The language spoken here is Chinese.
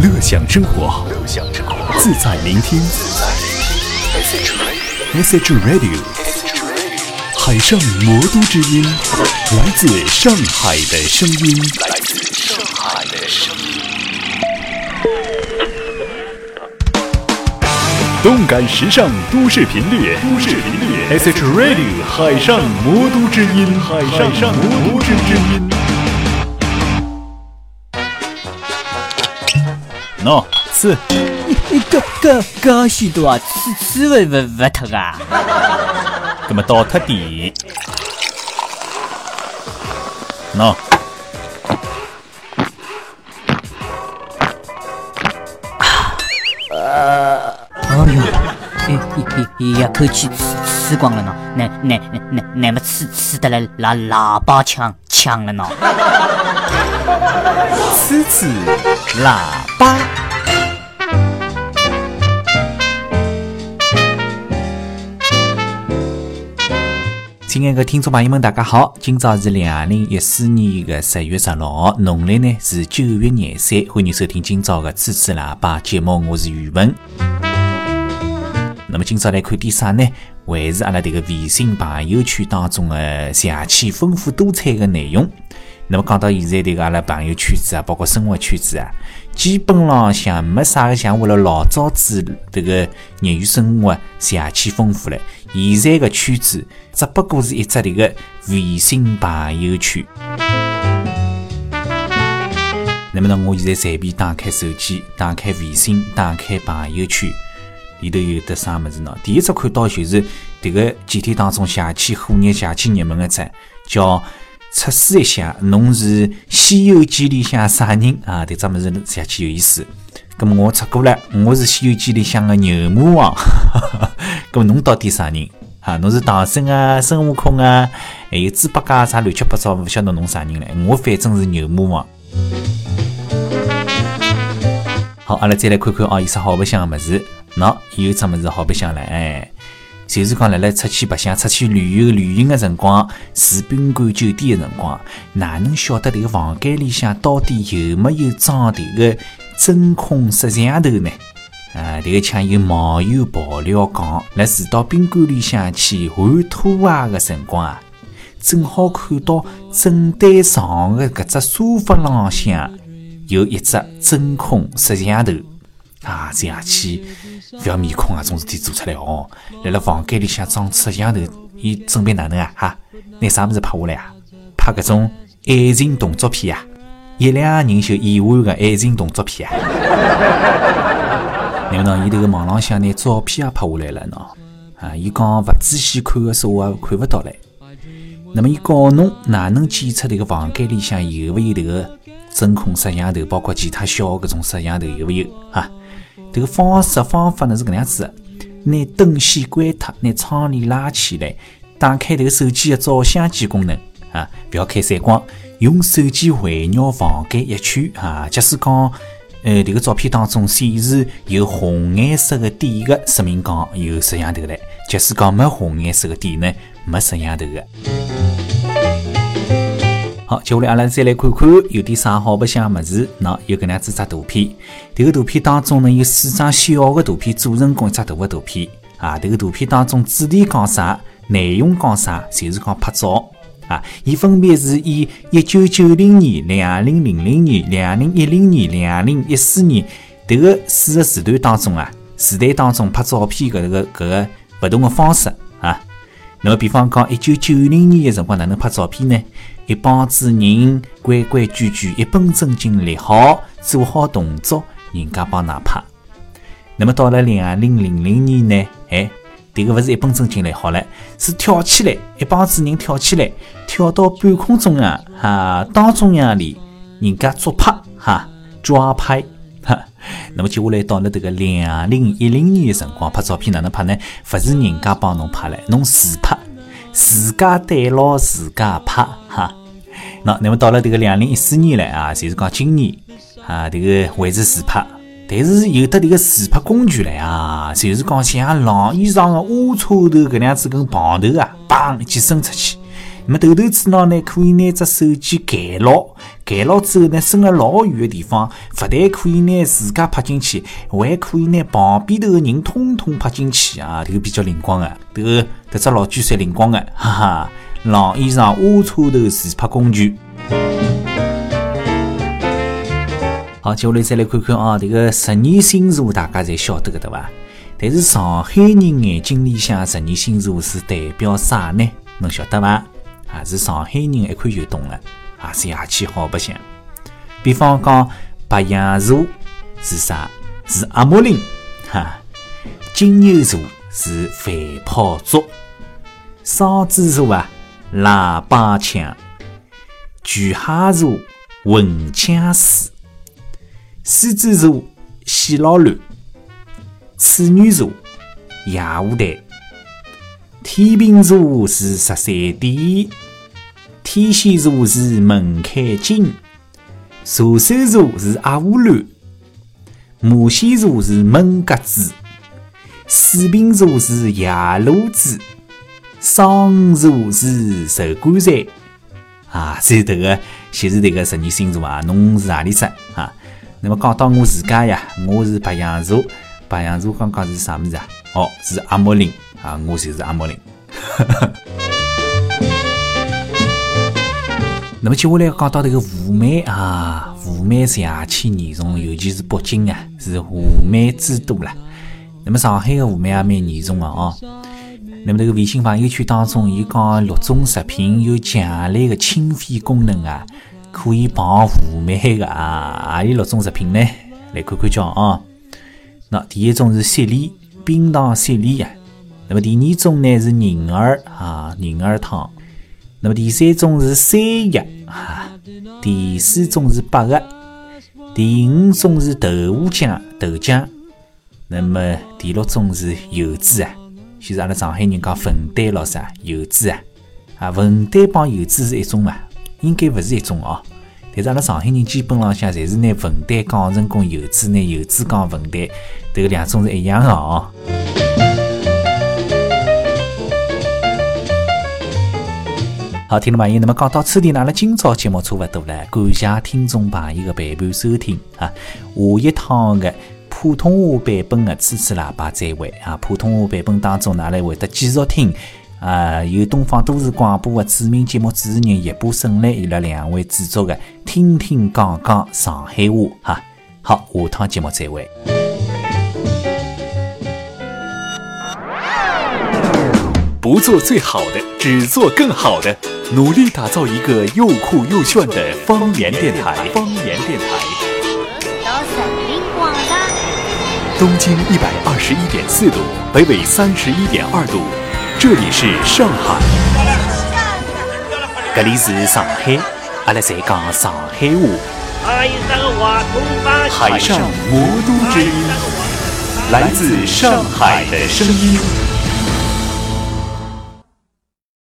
乐享生活，自在聆听。SH Radio，海上魔都之音，来自上海的声音。来自上海的声音。动感时尚都市频率，都市频率。SH Radio，海上魔都之音，海上魔都之音。喏，吃。你你搿搿搿许多啊，吃吃勿勿勿脱啊！搿么倒脱点。喏。呃，哎呦，一一一口气吃吃光了呢，那那那那么吃吃的来拿喇叭腔腔了呢。吃吃喇亲爱的听众朋友们，大家好！今朝是两零一四年的十月十六号，农历呢是九月廿三。欢迎收听今朝的《吹吹喇叭》节目，我是宇文。那么今朝来看点啥呢？还是阿拉这个微信朋友圈当中的邪气丰富多彩的内容。那么讲到现在，这个阿拉朋友圈子啊，包括生活圈子啊，基本浪像没啥个像为了老早子这个业余生活邪气丰富了。现在个圈子只不过是一只这个微信朋友圈。那么呢，我现在随便打开手机，打开微信，打开朋友圈，里头有的啥么子呢？第一只看到就是这个几天当中邪气火热、邪气热门的只叫。测试一下，侬是《西游记》里向啥人啊？这只么子下去有意思。咁么我测过了，我是《西游记》里向的牛魔王。咁么侬到底啥人啊？侬是唐僧啊、孙悟空啊，还有猪八戒啥乱七八糟，勿晓得侬啥人嘞？我反正是牛魔王。好，阿拉再来看看哦，有啥好白相的么子？喏，有只么子好白相了，哎。就是讲，辣辣出去白相、出去旅游、旅行的辰光，住宾馆、酒店的辰光，哪能晓得这个房间里向到底有没有装这个针孔摄像头呢？啊，这个枪有网友爆料讲，辣住到宾馆里向去换拖鞋的辰光啊，正好看到正对床的搿只沙发浪向有一只针孔摄像头啊，这样去。不要面孔啊，种事体做出来哦！来了房间里向装摄像头，伊准备哪能啊？哈，拿啥物事拍下来啊？拍搿种爱情动作片啊，一两个人就演完个爱情动作片啊！那么，伊迭个网浪向拿照片也拍下来了喏。啊，伊讲勿仔细看个说话看勿到嘞。那么伊告侬哪能检测迭个房间里向有勿有迭个针孔摄像头，包括其他小搿种摄像头有勿有？哈？这个方式方法呢是搿能样子的：拿灯线关脱，拿窗帘拉起来，打开迭个手机的照相机功能啊，不要开闪光，用手机环绕房间一圈啊。假使讲，呃，这个照片当中显示有红颜色的点的，说明讲有摄像头嘞；假使讲没红颜色的点呢，没摄像头的。好，接下来阿拉再来看看有点啥好白相么子。喏，有搿能样子只图片，迭个图片当中呢有四张小的图片组成共一只大的图片。啊，迭个图片当中主题讲啥，内容讲啥，就是讲拍照。啊，伊分别是以一九九零年、两零零零年、两零一零年、两零一四年迭个四个时段当中啊，时代当中拍照片搿个搿个勿同的方式啊。那么，比方讲一九九零年的辰光哪能拍照片呢？一帮子人规规矩矩、一本正经立好，做好动作，人家帮㑚拍。那么到了两零零零年呢？哎，这个勿是一本正经立好了，是跳起来，一帮子人跳起来，跳到半空中啊哈，当中央里，人家抓拍哈，抓拍哈。那么接下来到了这个两零一零年的辰光，拍照片哪能拍呢？勿是人家帮侬拍了，侬自拍。自家对牢自家拍哈，那那么到了这个两零一四年了啊，就是讲今年啊，这个还是自拍，但是有的这个自拍工具了啊，就是讲像晾衣裳的挖车头搿样子根棒头啊，砰一记伸出去，那么头头子脑呢，可以拿只手机盖牢，盖牢之后呢，伸了老远的地方，不但可以拿自家拍进去，还可以拿旁边头的人统统拍进去啊！这个比较灵光啊，这个这只老举算灵光的，哈哈！晾衣裳、挖车头自拍工具。好，接下来再来看看啊，这个十二星座大家侪晓得个对伐？但是上海人眼睛里向十二星座是代表啥呢？侬晓得伐？啊，是上海人一看就懂了，啊，是夜气好白相。比方讲，白羊座是啥？是阿莫林，哈。金牛座是饭泡粥。双子座啊，喇叭腔。巨蟹座混枪师。狮子座喜老乱。处女座夜舞台。天秤座是十三点，天蝎座是门开金，射手座是阿乌乱，摩羯座是门格子，水瓶座是夜路子，双座是寿棺材。啊，所以这个就是这个十二星座啊，侬是哪里只啊？那么讲到我自家呀，我是白羊座，白羊座刚刚是啥么子啊？哦，是阿莫林。啊，我就是阿莫林。那么接下来讲到这个雾霾啊，雾霾是夜气严重，尤其是北京啊，是雾霾之都了。那么上海的雾霾也蛮严重的哦。那么这个微信朋友圈当中，伊讲六种食品有强烈的清肺功能啊，可以防雾霾的啊。何里六种食品呢？来看看叫啊。那第一种是雪梨，冰糖雪梨呀。那么第二种呢是银耳啊，银耳汤。那么第三种是山药啊，第四种是百合，第五种是豆腐浆豆浆。那么第六种是柚子啊，就是阿拉上海人讲粉蛋咯啥油脂啊啊，粉蛋帮油脂是一种嘛？应该勿是一种哦。但是阿拉上海人基本浪向侪是拿粉蛋讲成功油脂，拿油脂讲粉蛋，这个两种是一样的哦。好，听众朋友，那么讲到此地，阿拉今朝节目差勿多了，感谢听众朋友的陪伴收听啊！下一趟的普通话版本的《吹吹喇叭》再会啊！普通话版本当中，阿拉会得继续听啊，由东方都市广播的著名节目主持人叶波胜来伊拉两位制作的《听听讲讲上海话》哈！好，下趟节目再会。不做最好的，只做更好的。努力打造一个又酷又炫的方言电台。方言电台。东经一百二十一点四度，北纬三十一点二度，这里是上海。这里是上海，阿拉在讲上海话。海上魔都之音，来自上海的声音。